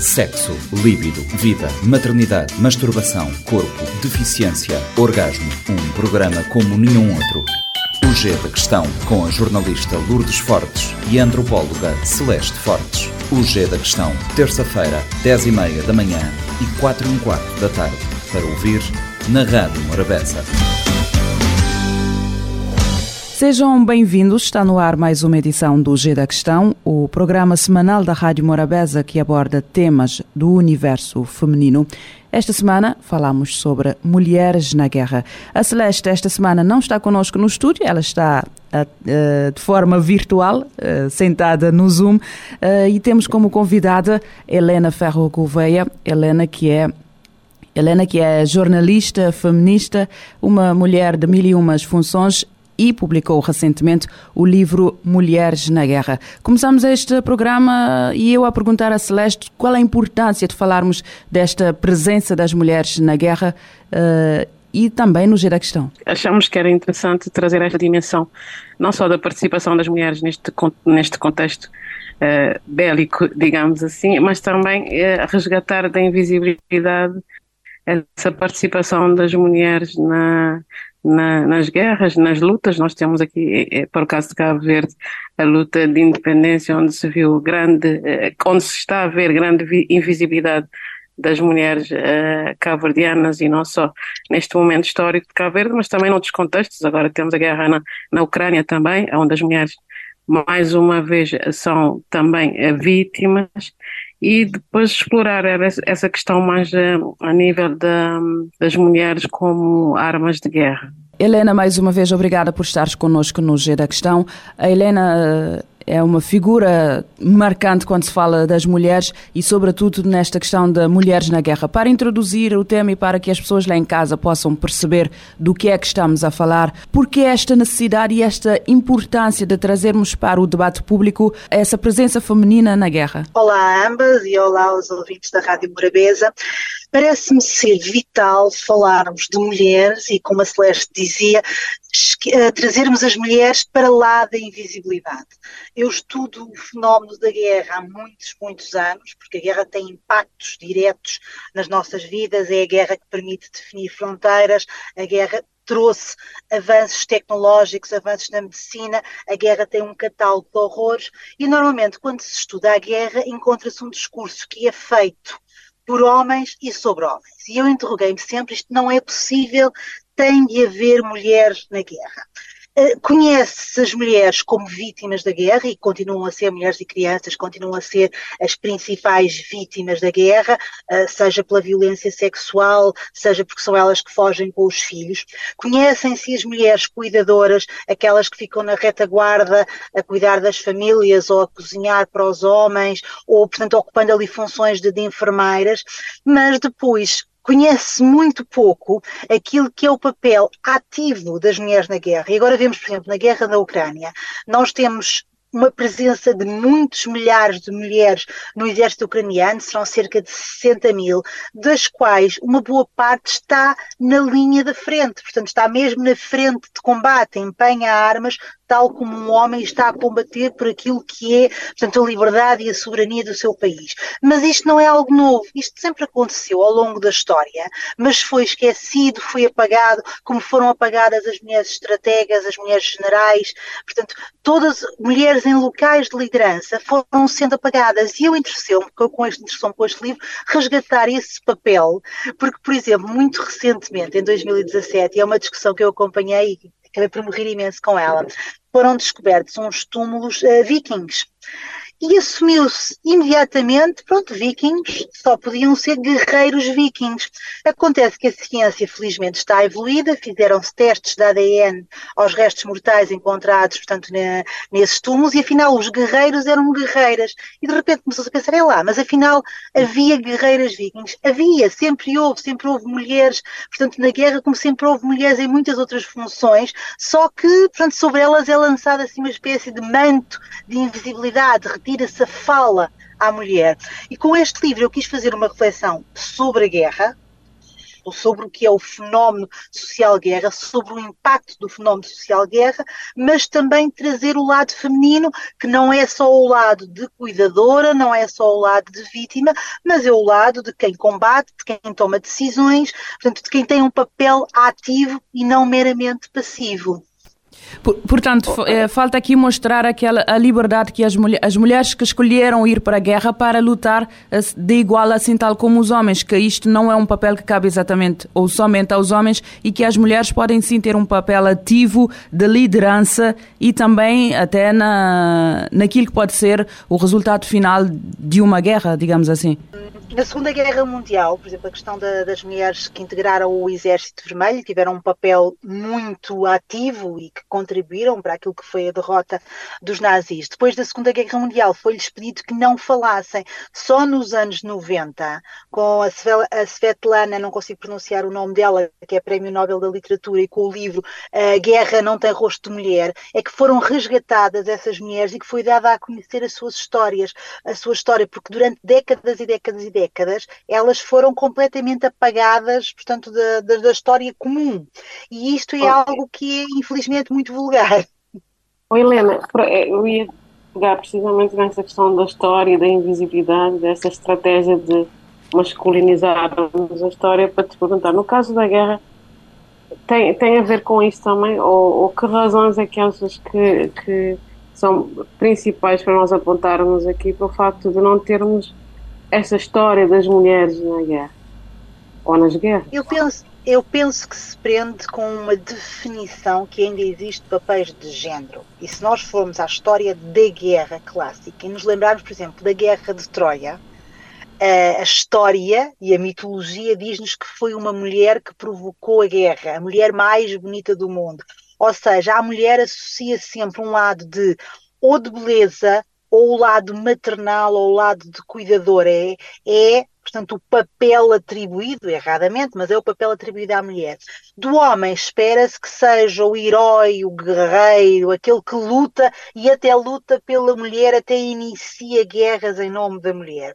Sexo, líbido, vida, maternidade, masturbação, corpo, deficiência, orgasmo. Um programa como nenhum outro. O G da Questão, com a jornalista Lourdes Fortes e a antropóloga Celeste Fortes. O G da Questão, terça-feira, 10 e meia da manhã e 4 e um quarto da tarde. Para ouvir na Rádio Morabeza. Sejam bem-vindos. Está no ar mais uma edição do G da Questão, o programa semanal da Rádio Morabeza que aborda temas do universo feminino. Esta semana falamos sobre mulheres na guerra. A Celeste esta semana não está connosco no estúdio, ela está uh, de forma virtual, uh, sentada no Zoom, uh, e temos como convidada Helena Ferro Gouveia, Helena que é Helena, que é jornalista, feminista, uma mulher de mil e umas funções e publicou recentemente o livro Mulheres na Guerra. Começamos este programa e eu a perguntar a Celeste qual a importância de falarmos desta presença das mulheres na guerra uh, e também no Gira Questão. Achamos que era interessante trazer esta dimensão, não só da participação das mulheres neste, neste contexto uh, bélico, digamos assim, mas também uh, resgatar da invisibilidade essa participação das mulheres na, na, nas guerras, nas lutas. Nós temos aqui, é, é, para o caso de Cabo Verde, a luta de independência, onde se viu grande, eh, onde se está a ver grande invisibilidade das mulheres uh, cabo-verdianas e não só neste momento histórico de Cabo Verde, mas também noutros contextos. Agora temos a guerra na, na Ucrânia também, onde as mulheres mais uma vez são também vítimas e depois explorar essa questão mais eh, a nível das mulheres como armas de guerra. Helena, mais uma vez, obrigada por estares connosco no G da Questão. A Helena é uma figura marcante quando se fala das mulheres e, sobretudo, nesta questão de mulheres na guerra. Para introduzir o tema e para que as pessoas lá em casa possam perceber do que é que estamos a falar, porque esta necessidade e esta importância de trazermos para o debate público essa presença feminina na guerra? Olá a ambas e olá aos ouvintes da Rádio Morabeza. Parece-me ser vital falarmos de mulheres e, como a Celeste dizia, eh, trazermos as mulheres para lá da invisibilidade. Eu estudo o fenómeno da guerra há muitos, muitos anos, porque a guerra tem impactos diretos nas nossas vidas, é a guerra que permite definir fronteiras, a guerra trouxe avanços tecnológicos, avanços na medicina, a guerra tem um catálogo de horrores e normalmente quando se estuda a guerra encontra-se um discurso que é feito por homens e sobre homens. E eu interroguei-me sempre: isto não é possível, tem de haver mulheres na guerra. Eh, conhece as mulheres como vítimas da guerra e continuam a ser mulheres e crianças, continuam a ser as principais vítimas da guerra, eh, seja pela violência sexual, seja porque são elas que fogem com os filhos. Conhecem-se as mulheres cuidadoras, aquelas que ficam na retaguarda a cuidar das famílias ou a cozinhar para os homens, ou, portanto, ocupando ali funções de, de enfermeiras, mas depois conhece muito pouco aquilo que é o papel ativo das mulheres na guerra. E agora vemos, por exemplo, na guerra da Ucrânia, nós temos uma presença de muitos milhares de mulheres no exército ucraniano, serão cerca de 60 mil, das quais uma boa parte está na linha da frente, portanto está mesmo na frente de combate, empenha armas, tal como um homem está a combater por aquilo que é, portanto, a liberdade e a soberania do seu país. Mas isto não é algo novo, isto sempre aconteceu ao longo da história, mas foi esquecido, foi apagado, como foram apagadas as mulheres estrategas, as mulheres generais, portanto, todas mulheres em locais de liderança foram sendo apagadas. E eu interessei-me, com este, interessou com este livro, resgatar esse papel, porque, por exemplo, muito recentemente, em 2017, e é uma discussão que eu acompanhei e acabei por morrer imenso com ela, foram descobertos uns túmulos uh, vikings e assumiu-se imediatamente, pronto, vikings só podiam ser guerreiros vikings. Acontece que a ciência, felizmente, está evoluída, fizeram-se testes de ADN aos restos mortais encontrados, portanto, na, nesses túmulos, e afinal os guerreiros eram guerreiras. E de repente começou-se a pensar, é lá, mas afinal havia guerreiras vikings. Havia, sempre houve, sempre houve mulheres, portanto, na guerra, como sempre houve mulheres em muitas outras funções, só que, portanto, sobre elas é lançada assim uma espécie de manto de invisibilidade, retira-se a fala à mulher. E com este livro eu quis fazer uma reflexão sobre a guerra, sobre o que é o fenómeno social guerra, sobre o impacto do fenómeno social guerra, mas também trazer o lado feminino, que não é só o lado de cuidadora, não é só o lado de vítima, mas é o lado de quem combate, de quem toma decisões, portanto, de quem tem um papel ativo e não meramente passivo. Portanto, é, falta aqui mostrar aquela a liberdade que as, mulher, as mulheres que escolheram ir para a guerra para lutar eh, de igual assim tal como os homens, que isto não é um papel que cabe exatamente ou somente aos homens e que as mulheres podem sim ter um papel ativo de liderança e também até na, naquilo que pode ser o resultado final de uma guerra, digamos assim. Na Segunda Guerra Mundial, por exemplo, a questão da, das mulheres que integraram o Exército Vermelho tiveram um papel muito ativo e que contribuíram para aquilo que foi a derrota dos nazis. Depois da Segunda Guerra Mundial, foi-lhes pedido que não falassem. Só nos anos 90, com a, Svetlana, não consigo pronunciar o nome dela, que é Prémio Nobel da Literatura, e com o livro A Guerra Não Tem Rosto de Mulher, é que foram resgatadas essas mulheres e que foi dada a conhecer as suas histórias, a sua história, porque durante décadas e décadas e décadas décadas, elas foram completamente apagadas, portanto, da, da, da história comum. E isto é algo que é, infelizmente, muito vulgar. Oh, Helena, eh, eu ia pegar precisamente nessa questão da história, da invisibilidade, dessa estratégia de masculinizarmos a história para te perguntar, no caso da guerra, tem, tem a ver com isso também? Ou, ou que razões é que achas que, que são principais para nós apontarmos aqui para o facto de não termos essa história das mulheres na guerra ou nas guerras? Eu penso, eu penso que se prende com uma definição que ainda existe de papéis de género. E se nós formos à história da guerra clássica e nos lembrarmos, por exemplo, da guerra de Troia, a história e a mitologia diz-nos que foi uma mulher que provocou a guerra, a mulher mais bonita do mundo. Ou seja, a mulher associa sempre um lado de ou de beleza ou o lado maternal ou o lado de cuidador, é, é portanto, o papel atribuído, erradamente, mas é o papel atribuído à mulher. Do homem espera-se que seja o herói, o guerreiro, aquele que luta e até luta pela mulher, até inicia guerras em nome da mulher.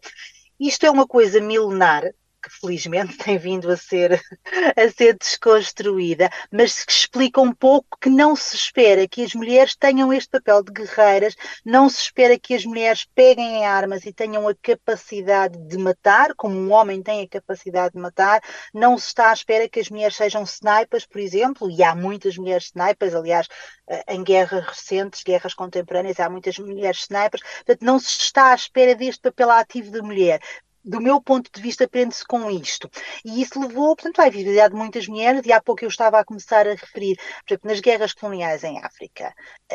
Isto é uma coisa milenar, que felizmente tem vindo a ser, a ser desconstruída, mas que explica um pouco que não se espera que as mulheres tenham este papel de guerreiras, não se espera que as mulheres peguem em armas e tenham a capacidade de matar, como um homem tem a capacidade de matar, não se está à espera que as mulheres sejam snipers, por exemplo, e há muitas mulheres snipers, aliás, eh, em guerras recentes, guerras contemporâneas, há muitas mulheres snipers, portanto, não se está à espera deste papel ativo de mulher do meu ponto de vista, prende-se com isto. E isso levou, portanto, à visibilidade de muitas mulheres, e há pouco eu estava a começar a referir, por exemplo, nas guerras coloniais em África,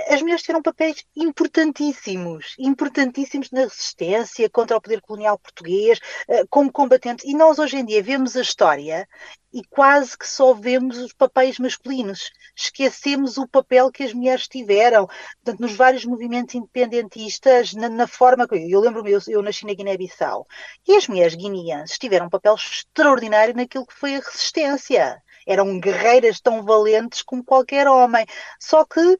as mulheres tiveram papéis importantíssimos, importantíssimos na resistência contra o poder colonial português, eh, como combatentes. E nós, hoje em dia, vemos a história e quase que só vemos os papéis masculinos. Esquecemos o papel que as mulheres tiveram, portanto, nos vários movimentos independentistas, na, na forma que. Eu lembro-me, eu, eu nasci na Guiné-Bissau, e as mulheres guineenses tiveram um papel extraordinário naquilo que foi a resistência. Eram guerreiras tão valentes como qualquer homem. Só que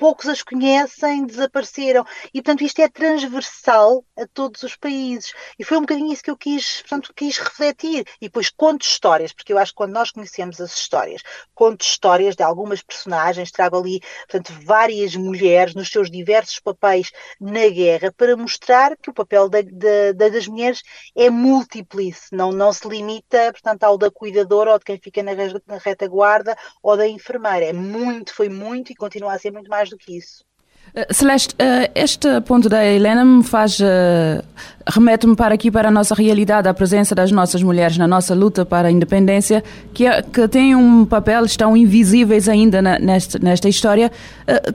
poucos as conhecem, desapareceram. E, portanto, isto é transversal a todos os países. E foi um bocadinho isso que eu quis, portanto, quis refletir. E depois conto histórias, porque eu acho que quando nós conhecemos as histórias, conto histórias de algumas personagens, trago ali, portanto, várias mulheres nos seus diversos papéis na guerra para mostrar que o papel da, da, das mulheres é múltiplice, não, não se limita, portanto, ao da cuidadora ou de quem fica na, na retaguarda ou da enfermeira. É muito, foi muito e continua a ser muito mais do que isso. Uh, Celeste, uh, este ponto da Helena me faz uh, remete-me para aqui para a nossa realidade, a presença das nossas mulheres na nossa luta para a independência, que, é, que têm um papel, estão invisíveis ainda na, nesta história.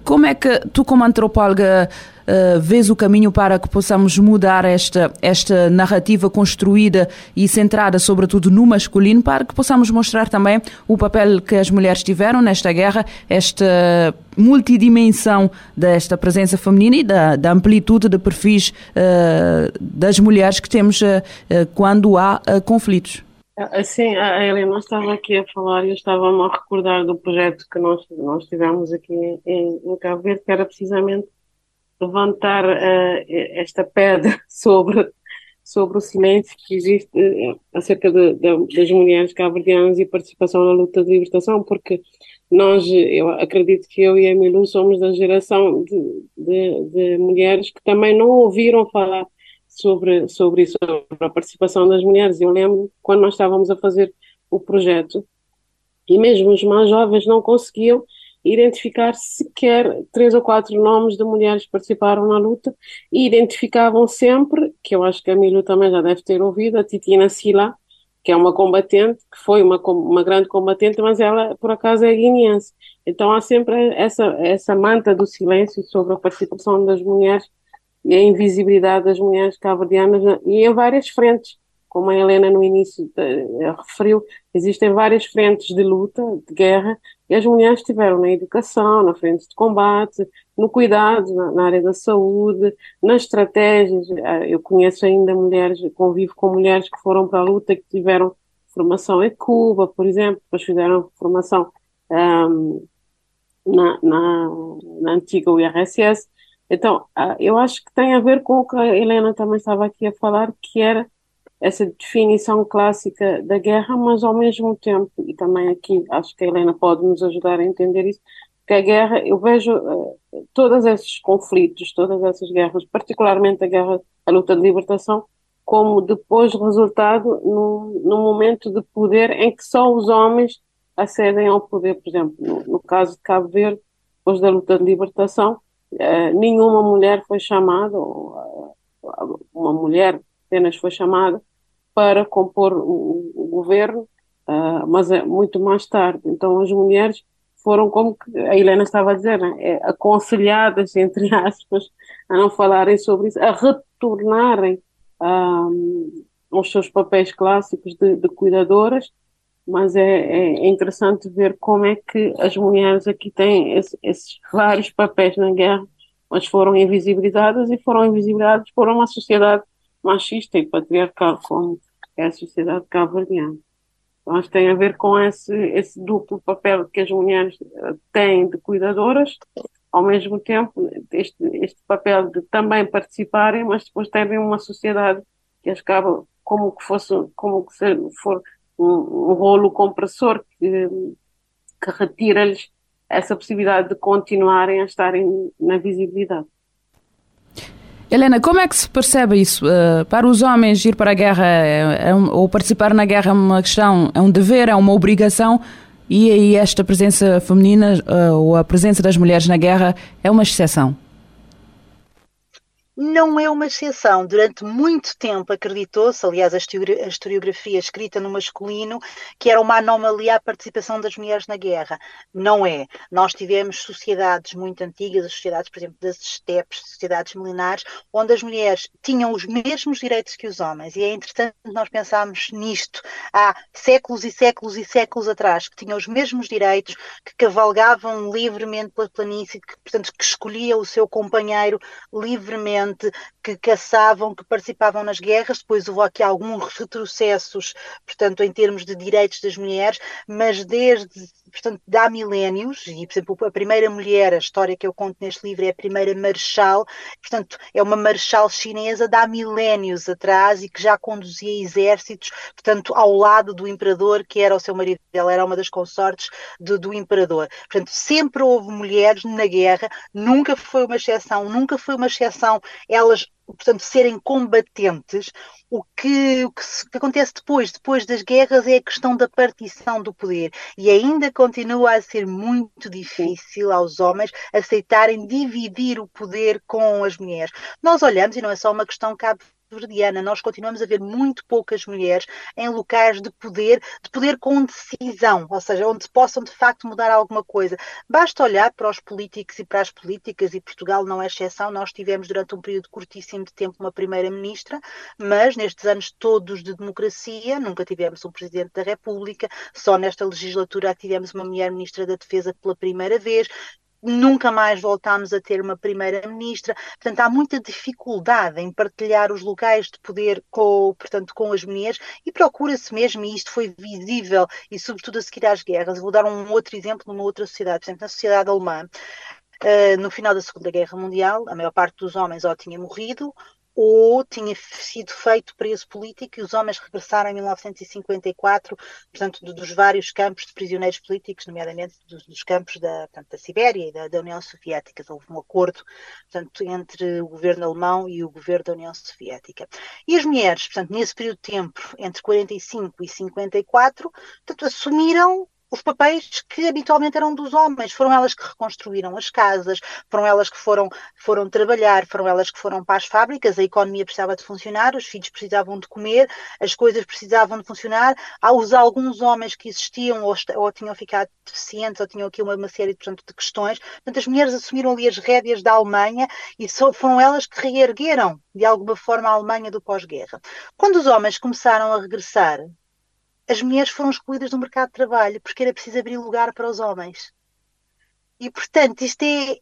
como é que tu, como antropóloga, uh, vês o caminho para que possamos mudar esta, esta narrativa construída e centrada sobretudo no masculino, para que possamos mostrar também o papel que as mulheres tiveram nesta guerra, esta multidimensão desta presença feminina e da, da amplitude de perfis uh, das mulheres que temos uh, quando há conflitos. Sim, a Helena estava aqui a falar e eu estava-me a recordar do projeto que nós, nós tivemos aqui em, em Cabo Verde, que era precisamente levantar uh, esta pedra sobre sobre o silêncio que existe uh, acerca de, de, das mulheres cabo-verdianas e participação na luta de libertação, porque nós, eu acredito que eu e a Milu somos da geração de, de, de mulheres que também não ouviram falar sobre, sobre isso, sobre a participação das mulheres. Eu lembro quando nós estávamos a fazer o projeto, e mesmo os mais jovens não conseguiam identificar sequer três ou quatro nomes de mulheres que participaram na luta e identificavam sempre, que eu acho que a Milu também já deve ter ouvido, a Titina Sila, que é uma combatente, que foi uma, uma grande combatente, mas ela, por acaso, é guineense. Então há sempre essa, essa manta do silêncio sobre a participação das mulheres e a invisibilidade das mulheres cabo-verdianas e em várias frentes como a Helena no início uh, referiu, existem várias frentes de luta, de guerra, e as mulheres estiveram na educação, na frente de combate, no cuidado, na, na área da saúde, nas estratégias. Uh, eu conheço ainda mulheres, convivo com mulheres que foram para a luta, que tiveram formação em Cuba, por exemplo, depois fizeram formação um, na, na, na antiga URSS. Então, uh, eu acho que tem a ver com o que a Helena também estava aqui a falar, que era essa definição clássica da guerra, mas ao mesmo tempo, e também aqui acho que a Helena pode nos ajudar a entender isso, que a guerra, eu vejo uh, todos esses conflitos, todas essas guerras, particularmente a guerra, a luta de libertação, como depois resultado num, num momento de poder em que só os homens acedem ao poder. Por exemplo, no, no caso de Cabo Verde, depois da luta de libertação, uh, nenhuma mulher foi chamada, ou uh, uma mulher apenas foi chamada para compor o, o governo, uh, mas é muito mais tarde. Então as mulheres foram, como a Helena estava a dizer, né, é, aconselhadas, entre aspas, a não falarem sobre isso, a retornarem uh, aos seus papéis clássicos de, de cuidadoras, mas é, é, interessante ver como é que as mulheres aqui têm esse, esses vários papéis na guerra, mas foram invisibilizadas e foram invisibilizadas por uma sociedade machista e patriarcal, como é a sociedade cabo-verdiana. Então, acho que tem a ver com esse, esse duplo papel que as mulheres eh, têm de cuidadoras, ao mesmo tempo, este, este papel de também participarem, mas depois terem uma sociedade que as acaba como que fosse, como que for um, um rolo compressor que, que retira-lhes essa possibilidade de continuarem a estarem na visibilidade. Helena, como é que se percebe isso? Uh, para os homens ir para a guerra é, é um, ou participar na guerra é uma questão, é um dever, é uma obrigação e aí esta presença feminina uh, ou a presença das mulheres na guerra é uma exceção? Não é uma exceção. Durante muito tempo acreditou-se, aliás, a historiografia escrita no masculino, que era uma anomalia a participação das mulheres na guerra. Não é. Nós tivemos sociedades muito antigas, as sociedades, por exemplo, das estepes, sociedades milenares, onde as mulheres tinham os mesmos direitos que os homens. E é interessante nós pensarmos nisto há séculos e séculos e séculos atrás, que tinham os mesmos direitos, que cavalgavam livremente pela planície, que, portanto, que escolhia o seu companheiro livremente que caçavam, que participavam nas guerras. Depois houve aqui alguns retrocessos, portanto, em termos de direitos das mulheres, mas desde portanto, há milénios, e, por exemplo, a primeira mulher, a história que eu conto neste livro é a primeira marechal, portanto, é uma marechal chinesa de há milénios atrás e que já conduzia exércitos, portanto, ao lado do imperador, que era o seu marido, ela era uma das consortes do, do imperador. Portanto, sempre houve mulheres na guerra, nunca foi uma exceção, nunca foi uma exceção elas portanto, serem combatentes, o que, o que, acontece depois, depois das guerras, é a questão da partição do poder. E ainda continua a ser muito difícil aos homens aceitarem dividir o poder com as mulheres. Nós olhamos, e não é só uma questão cabe verdiana, nós continuamos a ver muito poucas mulheres em locais de poder, de poder com decisão, ou seja, onde possam de facto mudar alguma coisa. Basta olhar para os políticos e para as políticas, e Portugal não é exceção, nós tivemos durante um período curtíssimo de tempo uma primeira-ministra, mas nestes anos todos de democracia nunca tivemos um presidente da República, só nesta legislatura tivemos uma mulher-ministra da Defesa pela primeira vez, nunca mais voltámos a ter uma primeira-ministra. Portanto, há muita dificuldade em partilhar os locais de poder com, portanto, com as mulheres e procura-se mesmo, e isto foi visível, e sobretudo a seguir às guerras. Vou dar um outro exemplo numa outra sociedade, por exemplo, na sociedade alemã. Uh, no final da Segunda Guerra Mundial, a maior parte dos homens ou tinha morrido ou tinha sido feito preso político e os homens regressaram em 1954, portanto, dos vários campos de prisioneiros políticos, nomeadamente dos, dos campos da, portanto, da Sibéria e da, da, União Soviética. Houve um acordo portanto, entre o governo alemão e o governo da União Soviética. E as mulheres, portanto, nesse período de tempo, entre 45 e 54, portanto, assumiram os papéis que habitualmente eram dos homens. Foram elas que reconstruíram as casas, foram elas que foram, foram trabalhar, foram elas que foram para as fábricas, a economia precisava de funcionar, os filhos precisavam de comer, as coisas precisavam de funcionar. Há os alguns homens que existiam ou, ou tinham ficado deficientes ou tinham aqui uma, uma série portanto, de questões. Portanto, as mulheres assumiram ali as rédeas da Alemanha e só, foram elas que reergueram de alguma forma a Alemanha do pós-guerra. Quando os homens começaram a regressar as mulheres foram excluídas do mercado de trabalho porque era preciso abrir lugar para os homens. E, portanto, isto é,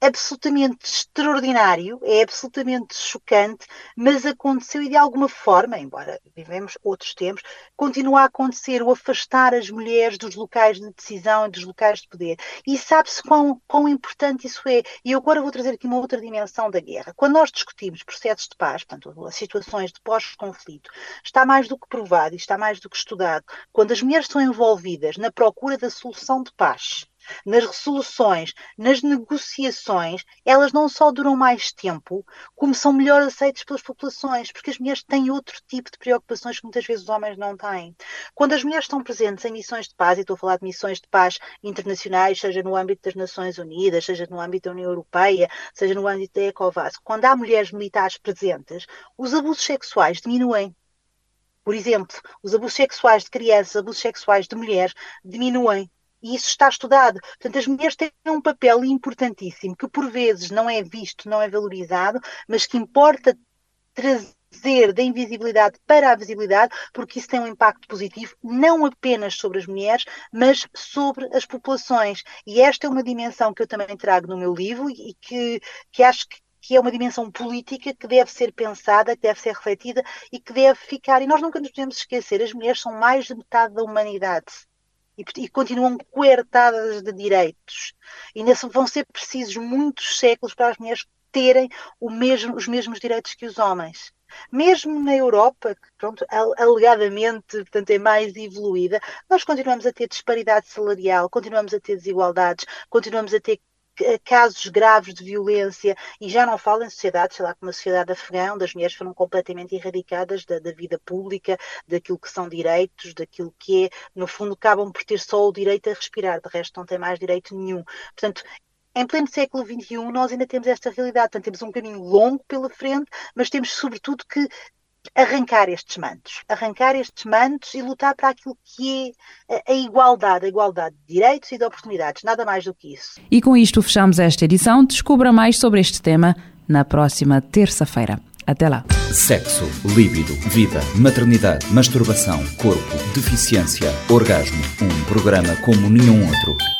absolutamente extraordinário, é absolutamente chocante, mas aconteceu e de alguma forma, embora vivemos outros tempos, continua a acontecer o afastar as mulheres dos locais de decisão e dos locais de poder. E sabe-se quão, quão importante isso é. E eu agora vou trazer aqui uma outra dimensão da guerra. Quando nós discutimos processos de paz, portanto, as situações de pós-conflito, está mais do que provado e está mais do que estudado. Quando as mulheres são envolvidas na procura da solução de paz, nas resoluções, nas negociações, elas não só duram mais tempo, como são melhor aceitas pelas populações, porque as mulheres têm outro tipo de preocupações que muitas vezes os homens não têm. Quando as mulheres estão presentes em missões de paz, e estou a falar de missões de paz internacionais, seja no âmbito das Nações Unidas, seja no âmbito da União Europeia, seja no âmbito da ECOVAS, quando há mulheres militares presentes, os abusos sexuais diminuem. Por exemplo, os abusos sexuais de crianças, abusos sexuais de mulheres diminuem e isso está estudado. Portanto, as mulheres têm um papel importantíssimo que por vezes não é visto, não é valorizado, mas que importa trazer da invisibilidade para a visibilidade, porque isso tem um impacto positivo não apenas sobre as mulheres, mas sobre as populações. E esta é uma dimensão que eu também trago no meu livro e que, que acho que que é uma dimensão política que deve ser pensada, que deve ser refletida e que deve ficar. E nós nunca nos podemos esquecer: as mulheres são mais de metade da humanidade e, e continuam coertadas de direitos. E nesse vão ser precisos muitos séculos para as mulheres terem mesmo, os mesmos direitos que os homens. Mesmo na Europa, que pronto, alegadamente portanto, é mais evoluída, nós continuamos a ter disparidade salarial, continuamos a ter desigualdades, continuamos a ter casos graves de violência, e já não falo em sociedades, sei lá, como a sociedade afegã, onde as mulheres foram completamente erradicadas da, da, vida pública, daquilo que são direitos, daquilo que é, no fundo, acabam por ter só o direito a respirar, de resto não têm mais direito nenhum. Portanto, em pleno século XXI, nós ainda temos esta realidade, portanto, temos um caminho longo pela frente, mas temos, sobretudo, que arrancar estes mantos, arrancar estes mantos e lutar para aquilo que é a igualdade, a igualdade de direitos e de oportunidades, nada mais do que isso. E com isto fechamos esta edição. Descubra mais sobre este tema na próxima terça-feira. Até lá. Sexo, líbido, vida, maternidade, masturbação, corpo, deficiência, orgasmo. Um programa como nenhum outro.